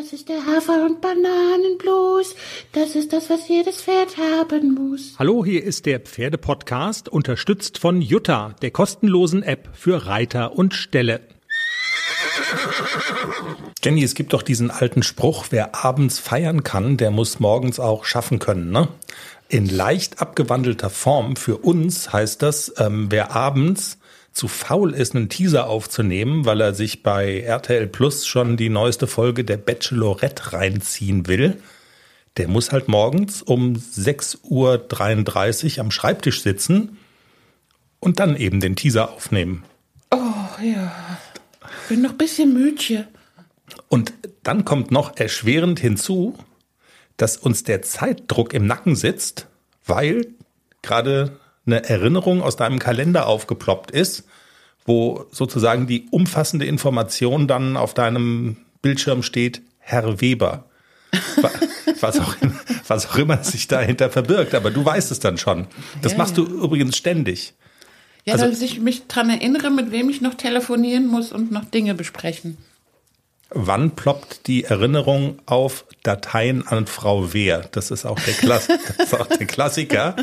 Das ist der Hafer- und Bananenblues. Das ist das, was jedes Pferd haben muss. Hallo, hier ist der Pferdepodcast, unterstützt von Jutta, der kostenlosen App für Reiter und Ställe. Jenny, es gibt doch diesen alten Spruch, wer abends feiern kann, der muss morgens auch schaffen können, ne? In leicht abgewandelter Form für uns heißt das, ähm, wer abends zu faul ist, einen Teaser aufzunehmen, weil er sich bei RTL Plus schon die neueste Folge der Bachelorette reinziehen will, der muss halt morgens um 6.33 Uhr am Schreibtisch sitzen und dann eben den Teaser aufnehmen. Oh ja, bin noch ein bisschen müdchen. Und dann kommt noch erschwerend hinzu, dass uns der Zeitdruck im Nacken sitzt, weil gerade eine Erinnerung aus deinem Kalender aufgeploppt ist, wo sozusagen die umfassende Information dann auf deinem Bildschirm steht, Herr Weber. was, auch, was auch immer sich dahinter verbirgt, aber du weißt es dann schon. Das Ja, machst ja. du übrigens ständig. Ja, Also- dass ich mich dran erinnere, mit wem ich noch telefonieren muss und noch Dinge besprechen. Wann ploppt die Erinnerung auf Dateien an Frau Wehr? Das ist auch der, Klass das ist auch der Klassiker.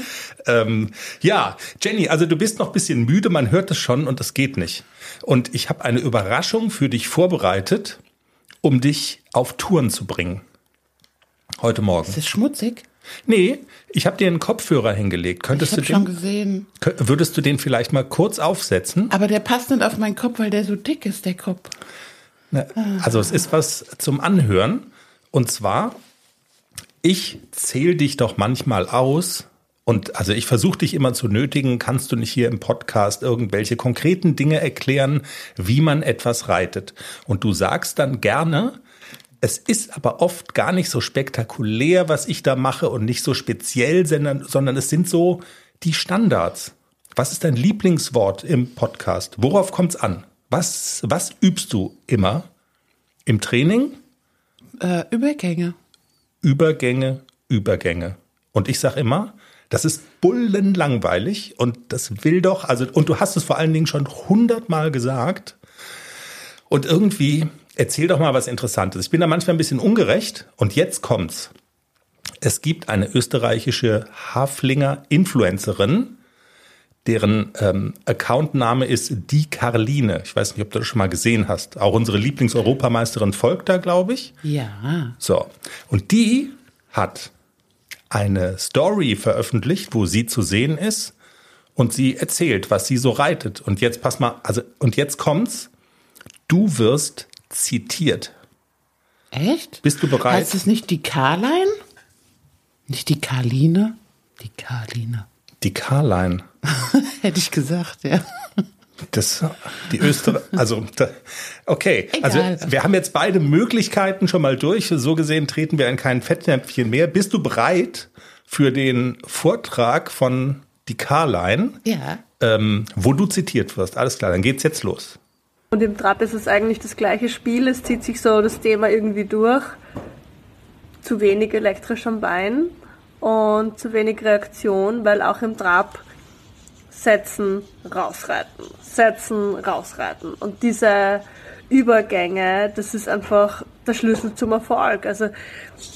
Ähm, ja, Jenny, also du bist noch ein bisschen müde, man hört es schon und es geht nicht. Und ich habe eine Überraschung für dich vorbereitet, um dich auf Touren zu bringen. Heute Morgen. Ist das schmutzig? Nee, ich habe dir einen Kopfhörer hingelegt. Ich Könntest du habe schon gesehen. würdest du den vielleicht mal kurz aufsetzen? Aber der passt nicht auf meinen Kopf, weil der so dick ist, der Kopf. Ne, Also es ist was zum Anhören. Und zwar, ich zähle dich doch manchmal aus. Und also ich versuche dich immer zu nötigen, kannst du nicht hier im Podcast irgendwelche konkreten Dinge erklären, wie man etwas reitet. Und du sagst dann gerne, es ist aber oft gar nicht so spektakulär, was ich da mache und nicht so speziell, sondern, sondern es sind so die Standards. Was ist dein Lieblingswort im Podcast? Worauf kommt's an? Was, was übst du immer? Im Training? Äh, Übergänge. Übergänge, Übergänge. Und ich sage immer, das ist bullenlangweilig und das will doch, also, und du hast es vor allen Dingen schon hundertmal gesagt. Und irgendwie, erzähl doch mal was Interessantes. Ich bin da manchmal ein bisschen ungerecht und jetzt kommt's. Es gibt eine österreichische Haflinger Influencerin, deren ähm, Accountname ist die Karline. Ich weiß nicht, ob du das schon mal gesehen hast. Auch unsere Lieblingseuropameisterin folgt da, glaube ich. Ja. So, und die hat eine Story veröffentlicht, wo sie zu sehen ist und sie erzählt, was sie so reitet. Und jetzt pass mal, also und jetzt kommt's. Du wirst zitiert. Echt? Bist du bereit? Heißt es nicht die Karlein? Nicht die Karline? Die Karline. Die Carline. Hätte ich gesagt, ja. Das, die Österreich, also, da, okay. Also, wir haben jetzt beide Möglichkeiten schon mal durch. So gesehen treten wir in kein Fettnäpfchen mehr. Bist du bereit für den Vortrag von die Carline? Ja. ähm, wo du zitiert wirst. Alles klar, dann geht's jetzt los. Und im Trab ist es eigentlich das gleiche Spiel. Es zieht sich so das Thema irgendwie durch. Zu wenig elektrisch am Bein und zu wenig Reaktion, weil auch im Trab setzen, rausreiten, setzen, rausreiten. Und diese Übergänge, das ist einfach der Schlüssel zum Erfolg. Also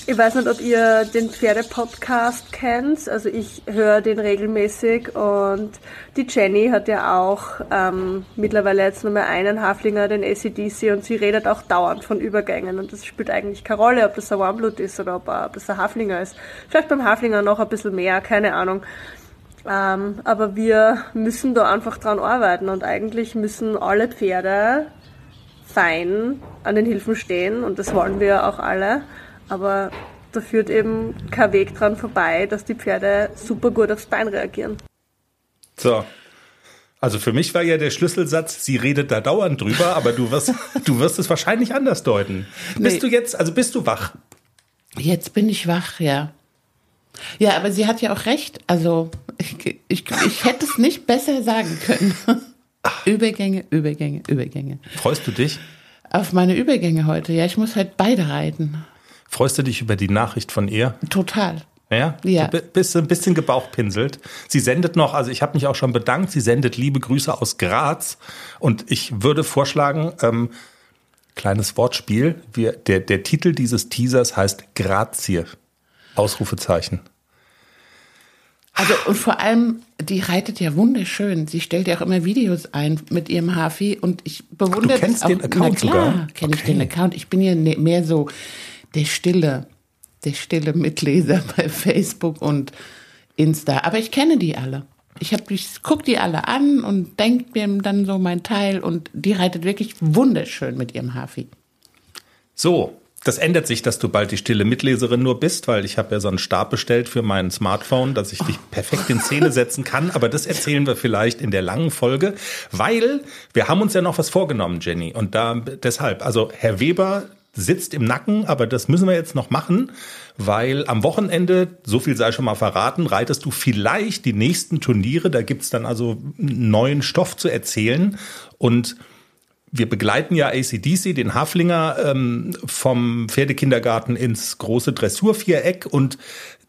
ich weiß nicht, ob ihr den Pferde-Podcast kennt. Also ich höre den regelmäßig und die Jenny hat ja auch ähm, mittlerweile jetzt nur mehr einen Haflinger, den ACDC, und sie redet auch dauernd von Übergängen. Und das spielt eigentlich keine Rolle, ob das ein Warmblut ist oder ob, ob das ein Haflinger ist. Vielleicht beim Haflinger noch ein bisschen mehr, keine Ahnung. Ähm, aber wir müssen da einfach dran arbeiten und eigentlich müssen alle Pferde fein an den Hilfen stehen und das wollen wir auch alle. Aber da führt eben kein Weg dran vorbei, dass die Pferde super gut aufs Bein reagieren. So. Also für mich war ja der Schlüsselsatz, sie redet da dauernd drüber, aber du wirst, du wirst es wahrscheinlich anders deuten. Bist Nee. du jetzt, also bist du wach? Jetzt bin ich wach, ja. Ja, aber sie hat ja auch recht. Also, ich, ich, ich hätte es nicht besser sagen können. Übergänge, Übergänge, Übergänge. Freust du dich? Auf meine Übergänge heute. Ja, ich muss halt beide reiten. Freust du dich über die Nachricht von ihr? Total. Ja? Ja. Du bi- bist ein bisschen gebauchpinselt. Sie sendet noch, also ich habe mich auch schon bedankt, sie sendet liebe Grüße aus Graz und ich würde vorschlagen, ähm, kleines Wortspiel. Wir, der, der Titel dieses Teasers heißt Grazie. Ausrufezeichen. Also und vor allem, die reitet ja wunderschön. Sie stellt ja auch immer Videos ein mit ihrem Hafi und ich bewundere Ach, du kennst das auch. den Account Na klar, sogar? kenne ich Okay. den Account. Ich bin ja ne- mehr so der stille, der stille Mitleser bei Facebook und Insta. Aber ich kenne die alle. Ich, hab- ich gucke die alle an und denke mir dann so mein Teil und die reitet wirklich wunderschön mit ihrem Hafi. So, das ändert sich, dass du bald die stille Mitleserin nur bist, weil ich habe ja so einen Stab bestellt für mein Smartphone, dass ich dich perfekt in Szene setzen kann. Aber das erzählen wir vielleicht in der langen Folge, weil wir haben uns ja noch was vorgenommen, Jenny. Und da deshalb, also Herr Weber sitzt im Nacken, aber das müssen wir jetzt noch machen, weil am Wochenende, so viel sei schon mal verraten, reitest du vielleicht die nächsten Turniere. Da gibt's dann also neuen Stoff zu erzählen. Und wir begleiten ja ACDC, den Haflinger, ähm, vom Pferdekindergarten ins große Dressurviereck und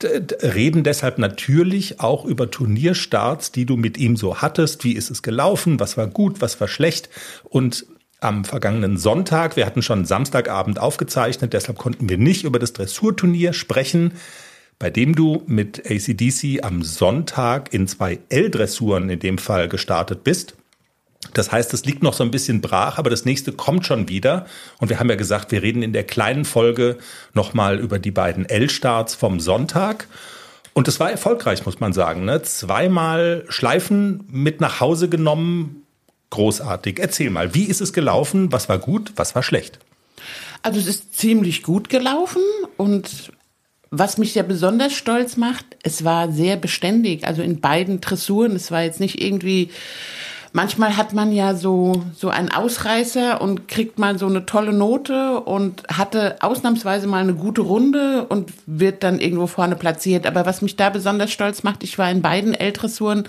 reden deshalb natürlich auch über Turnierstarts, die du mit ihm so hattest. Wie ist es gelaufen? Was war gut? Was war schlecht? Und am vergangenen Sonntag, wir hatten schon Samstagabend aufgezeichnet, deshalb konnten wir nicht über das Dressurturnier sprechen, bei dem du mit ACDC am Sonntag in zwei L-Dressuren in dem Fall gestartet bist. Das heißt, es liegt noch so ein bisschen brach, aber das nächste kommt schon wieder. Und wir haben ja gesagt, wir reden in der kleinen Folge nochmal über die beiden L-Starts vom Sonntag. Und es war erfolgreich, muss man sagen. Ne? Zweimal Schleifen mit nach Hause genommen. Großartig. Erzähl mal, wie ist es gelaufen? Was war gut? Was war schlecht? Also es ist ziemlich gut gelaufen und was mich ja besonders stolz macht, es war sehr beständig, also in beiden Dressuren. Es war jetzt nicht irgendwie, manchmal hat man ja so, so einen Ausreißer und kriegt mal so eine tolle Note und hatte ausnahmsweise mal eine gute Runde und wird dann irgendwo vorne platziert. Aber was mich da besonders stolz macht, ich war in beiden L-Dressuren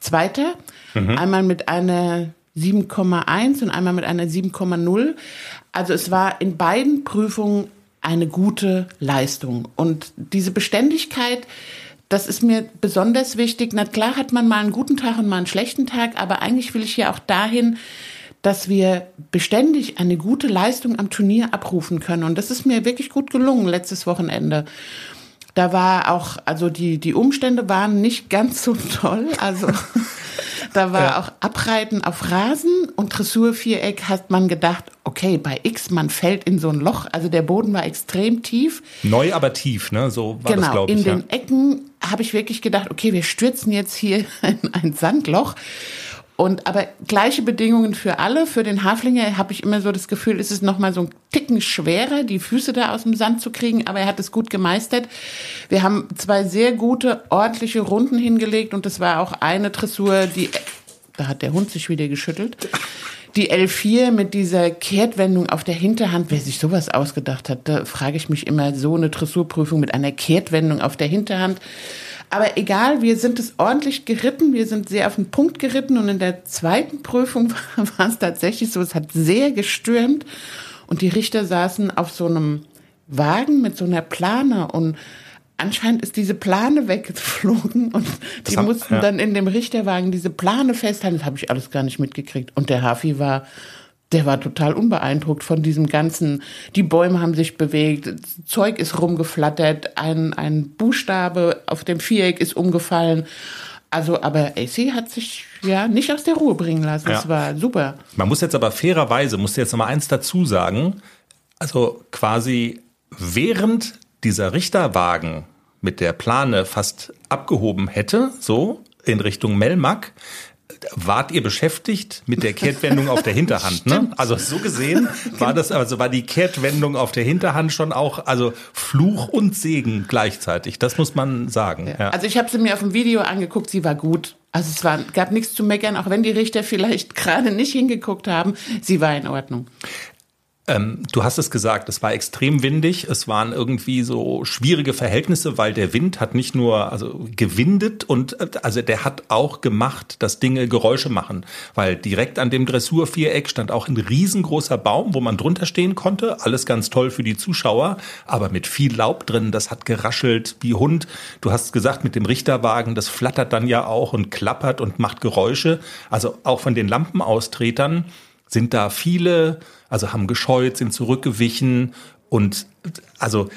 Zweiter, einmal mit einer 7,1 und einmal mit einer 7,0. Also es war in beiden Prüfungen eine gute Leistung. Und diese Beständigkeit, das ist mir besonders wichtig. Na klar hat man mal einen guten Tag und mal einen schlechten Tag, aber eigentlich will ich ja auch dahin, dass wir beständig eine gute Leistung am Turnier abrufen können. Und das ist mir wirklich gut gelungen letztes Wochenende. Da war auch, also die, die Umstände waren nicht ganz so toll. Also da war Ja. auch Abreiten auf Rasen und Dressurviereck hat man gedacht, okay, bei X, man fällt in so ein Loch. Also der Boden war extrem tief. Neu, aber tief, ne? So war das, Genau, glaube in ich. Ja. den Ecken habe ich wirklich gedacht, okay, wir stürzen jetzt hier in ein Sandloch. Und aber gleiche Bedingungen für alle. Für den Haflinger habe ich immer so das Gefühl, ist es noch mal so ein Ticken schwerer, die Füße da aus dem Sand zu kriegen. Aber er hat es gut gemeistert. Wir haben zwei sehr gute, ordentliche Runden hingelegt und das war auch eine Dressur, die da hat der Hund sich wieder geschüttelt. Die L4 mit dieser Kehrtwendung auf der Hinterhand, wer sich sowas ausgedacht hat, da frage ich mich immer, so eine Dressurprüfung mit einer Kehrtwendung auf der Hinterhand. Aber egal, wir sind es ordentlich geritten, wir sind sehr auf den Punkt geritten und in der zweiten Prüfung war, war es tatsächlich so, es hat sehr gestürmt und die Richter saßen auf so einem Wagen mit so einer Plane und anscheinend ist diese Plane weggeflogen und die haben- mussten ja. dann in dem Richterwagen diese Plane festhalten. Das habe ich alles gar nicht mitgekriegt. Und der Hafi war, der war total unbeeindruckt von diesem ganzen, die Bäume haben sich bewegt, das Zeug ist rumgeflattert, ein, ein Buchstabe auf dem Viereck ist umgefallen. Also, aber AC hat sich ja nicht aus der Ruhe bringen lassen. Ja. Das war super. Man muss jetzt aber fairerweise, muss jetzt noch mal eins dazu sagen. Also quasi während dieser Richterwagen mit der Plane fast abgehoben hätte, so in Richtung Melmac, wart ihr beschäftigt mit der Kehrtwendung auf der Hinterhand, ne? Also so gesehen war das, also war die Kehrtwendung auf der Hinterhand schon auch, also Fluch und Segen gleichzeitig. Das muss man sagen. Ja. Also ich habe sie mir auf dem Video angeguckt, sie war gut. Also es war, gab nichts zu meckern, auch wenn die Richter vielleicht gerade nicht hingeguckt haben, sie war in Ordnung. Ähm, du hast es gesagt, es war extrem windig. Es waren irgendwie so schwierige Verhältnisse, weil der Wind hat nicht nur also gewindet und äh, also der hat auch gemacht, dass Dinge Geräusche machen, weil direkt an dem Dressurviereck stand auch ein riesengroßer Baum, wo man drunter stehen konnte. Alles ganz toll für die Zuschauer, aber mit viel Laub drin. Das hat geraschelt wie Hund. Du hast gesagt, mit dem Richterwagen, das flattert dann ja auch und klappert und macht Geräusche. Also auch von den Lampenaustretern sind da viele, also haben gescheut, sind zurückgewichen und also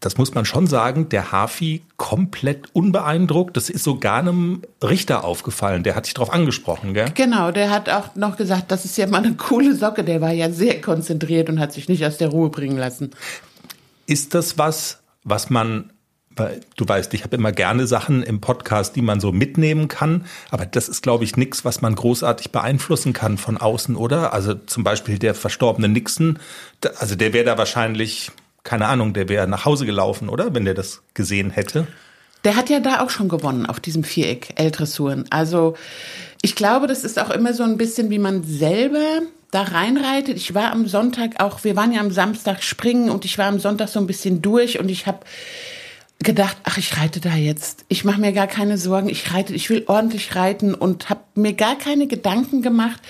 das muss man schon sagen, der Hafi komplett unbeeindruckt. Das ist sogar einem Richter aufgefallen. Der hat dich darauf angesprochen, gell? Genau, der hat auch noch gesagt, das ist ja mal eine coole Socke. Der war ja sehr konzentriert und hat sich nicht aus der Ruhe bringen lassen. Ist das was, was man weil du weißt, ich habe immer gerne Sachen im Podcast, die man so mitnehmen kann, aber das ist, glaube ich, nichts, was man großartig beeinflussen kann von außen, oder? Also zum Beispiel der verstorbene Nixon, also der wäre da wahrscheinlich keine Ahnung, der wäre nach Hause gelaufen, oder? Wenn der das gesehen hätte. Der hat ja da auch schon gewonnen auf diesem Viereck L-Dressuren. Also ich glaube, das ist auch immer so ein bisschen, wie man selber da reinreitet. Ich war am Sonntag auch, wir waren ja am Samstag springen und ich war am Sonntag so ein bisschen durch und ich habe gedacht, ach, ich reite da jetzt. Ich mache mir gar keine Sorgen. Ich reite, ich will ordentlich reiten und habe mir gar keine Gedanken gemacht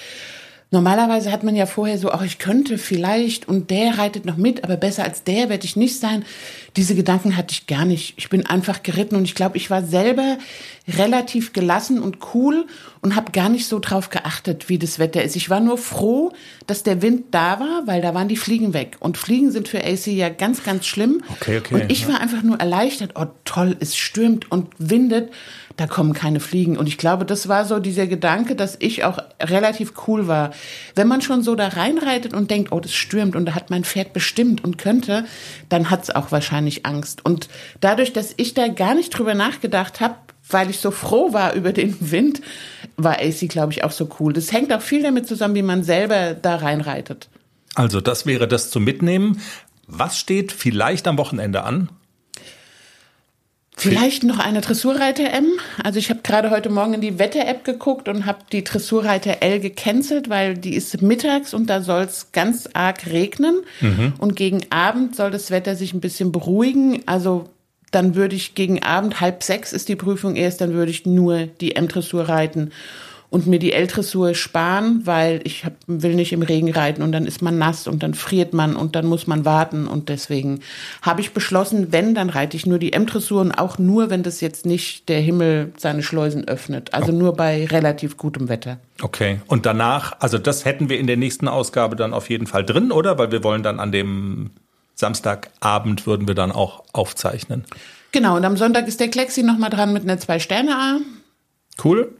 Normalerweise hat man ja vorher so, auch ich könnte vielleicht und der reitet noch mit, aber besser als der werde ich nicht sein. Diese Gedanken hatte ich gar nicht. Ich bin einfach geritten und ich glaube, ich war selber relativ gelassen und cool und habe gar nicht so drauf geachtet, wie das Wetter ist. Ich war nur froh, dass der Wind da war, weil da waren die Fliegen weg. Und Fliegen sind für AC ja ganz, ganz schlimm. Okay, okay. Und ich war einfach nur erleichtert. Oh toll, es stürmt und windet da kommen keine Fliegen. Und ich glaube, das war so dieser Gedanke, dass ich auch relativ cool war. Wenn man schon so da reinreitet und denkt, oh, das stürmt und da hat mein Pferd bestimmt und könnte, dann hat es auch wahrscheinlich Angst. Und dadurch, dass ich da gar nicht drüber nachgedacht habe, weil ich so froh war über den Wind, war AC, glaube ich, auch so cool. Das hängt auch viel damit zusammen, wie man selber da reinreitet. Also das wäre das zum Mitnehmen. Was steht vielleicht am Wochenende an? Vielleicht noch eine Dressurreiter-M. Also ich habe gerade heute Morgen in die Wetter-App geguckt und habe die Dressurreiter L gecancelt, weil die ist mittags und da soll es ganz arg regnen. Mhm. Und gegen Abend soll das Wetter sich ein bisschen beruhigen. Also dann würde ich gegen Abend, halb sechs ist die Prüfung erst, dann würde ich nur die M-Dressur reiten und mir die L-Dressur sparen, weil ich hab, will nicht im Regen reiten und dann ist man nass und dann friert man und dann muss man warten und deswegen habe ich beschlossen, wenn, dann reite ich nur die M-Dressur und auch nur, wenn das jetzt nicht der Himmel seine Schleusen öffnet. Also nur bei relativ gutem Wetter. Okay. Und danach, also das hätten wir in der nächsten Ausgabe dann auf jeden Fall drin, oder? Weil wir wollen dann an dem Samstagabend würden wir dann auch aufzeichnen. Genau, und am Sonntag ist der Klexi nochmal dran mit einer Zwei-Sterne-A. Cool.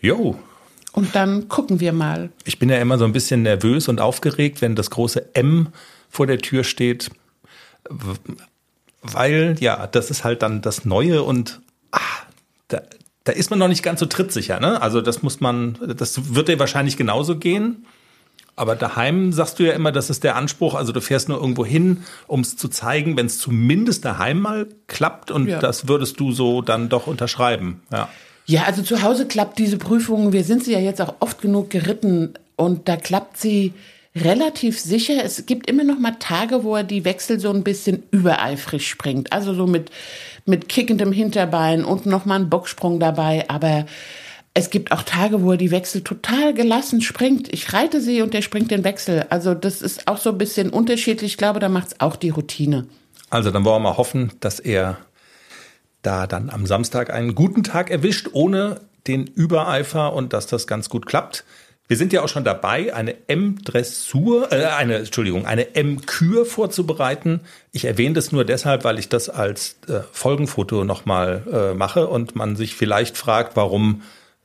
Jo. Und dann gucken wir mal. Ich bin ja immer so ein bisschen nervös und aufgeregt, wenn das große M vor der Tür steht, weil ja, das ist halt dann das Neue und ah, da, da ist man noch nicht ganz so trittsicher. Ne? Also das muss man, das wird dir wahrscheinlich genauso gehen. Aber daheim sagst du ja immer, das ist der Anspruch. Also du fährst nur irgendwo hin, um es zu zeigen, wenn es zumindest daheim mal klappt. Und ja. das würdest du so dann doch unterschreiben. Ja. Ja, also zu Hause klappt diese Prüfung. Wir sind sie ja jetzt auch oft genug geritten und da klappt sie relativ sicher. Es gibt immer noch mal Tage, wo er die Wechsel so ein bisschen übereifrig springt. Also so mit, mit kickendem Hinterbein und noch mal ein Bocksprung dabei. Aber es gibt auch Tage, wo er die Wechsel total gelassen springt. Ich reite sie und der springt den Wechsel. Also das ist auch so ein bisschen unterschiedlich. Ich glaube, da macht es auch die Routine. Also dann wollen wir mal hoffen, dass er da dann am Samstag einen guten Tag erwischt, ohne den Übereifer und dass das ganz gut klappt. Wir sind ja auch schon dabei, eine M-Dressur, äh, eine, Entschuldigung, eine M-Kür vorzubereiten. Ich erwähne das nur deshalb, weil ich das als äh, Folgenfoto nochmal äh, mache und man sich vielleicht fragt, warum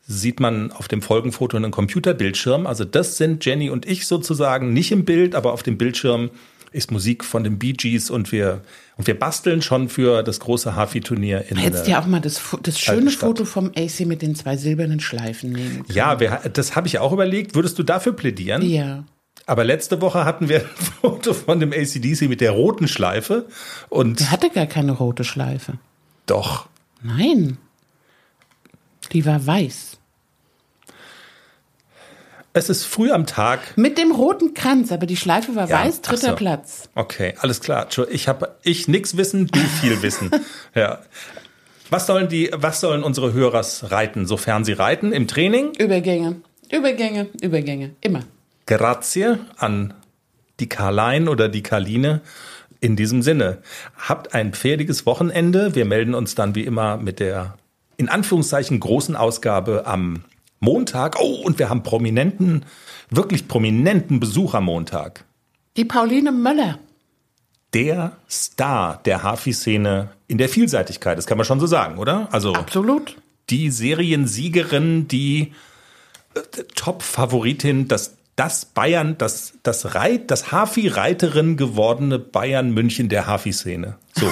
sieht man auf dem Folgenfoto einen Computerbildschirm. Also das sind Jenny und ich sozusagen nicht im Bild, aber auf dem Bildschirm ist Musik von den Bee Gees und wir, und wir basteln schon für das große Hafi-Turnier in Hättest ja auch mal das, das schöne Foto vom AC mit den zwei silbernen Schleifen nehmen können. Ja, wir, das habe ich auch überlegt. Würdest du dafür plädieren? Ja. Aber letzte Woche hatten wir ein Foto von dem ACDC mit der roten Schleife und. Der hatte gar keine rote Schleife. Doch. Nein. Die war weiß. Es ist früh am Tag. Mit dem roten Kranz, aber die Schleife war ja, weiß, dritter so. Platz. Okay, alles klar. Ich habe ich nix wissen, du viel wissen. ja. Was sollen die, was sollen unsere Hörers reiten, sofern sie reiten im Training? Übergänge, Übergänge, Übergänge, immer. Grazie an die Karlein oder die Karline. In diesem Sinne, habt ein pferdiges Wochenende. Wir melden uns dann wie immer mit der in Anführungszeichen großen Ausgabe am Montag. Oh, und wir haben prominenten, wirklich prominenten Besuch am Montag. Die Pauline Möller. Der Star der Hafi-Szene in der Vielseitigkeit, das kann man schon so sagen, oder? Also Absolut. die Seriensiegerin, die äh, Top-Favoritin, das, das Bayern, das, das Reit, das Hafi-Reiterin gewordene Bayern München der Hafi-Szene. So.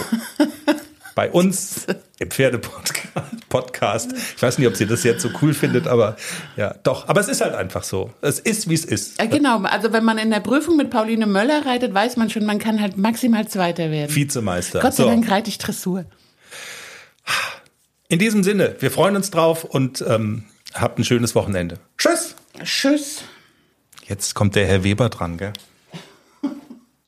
Bei uns im Pferdepodcast. Ich weiß nicht, ob sie das jetzt so cool findet, aber ja, doch. Aber es ist halt einfach so. Es ist, wie es ist. Ja, genau. Also wenn man in der Prüfung mit Pauline Möller reitet, weiß man schon, man kann halt maximal Zweiter werden. Vizemeister. Gott sei So. Dank reite ich Dressur. In diesem Sinne, wir freuen uns drauf und ähm, habt ein schönes Wochenende. Tschüss. Tschüss. Jetzt kommt der Herr Weber dran, gell?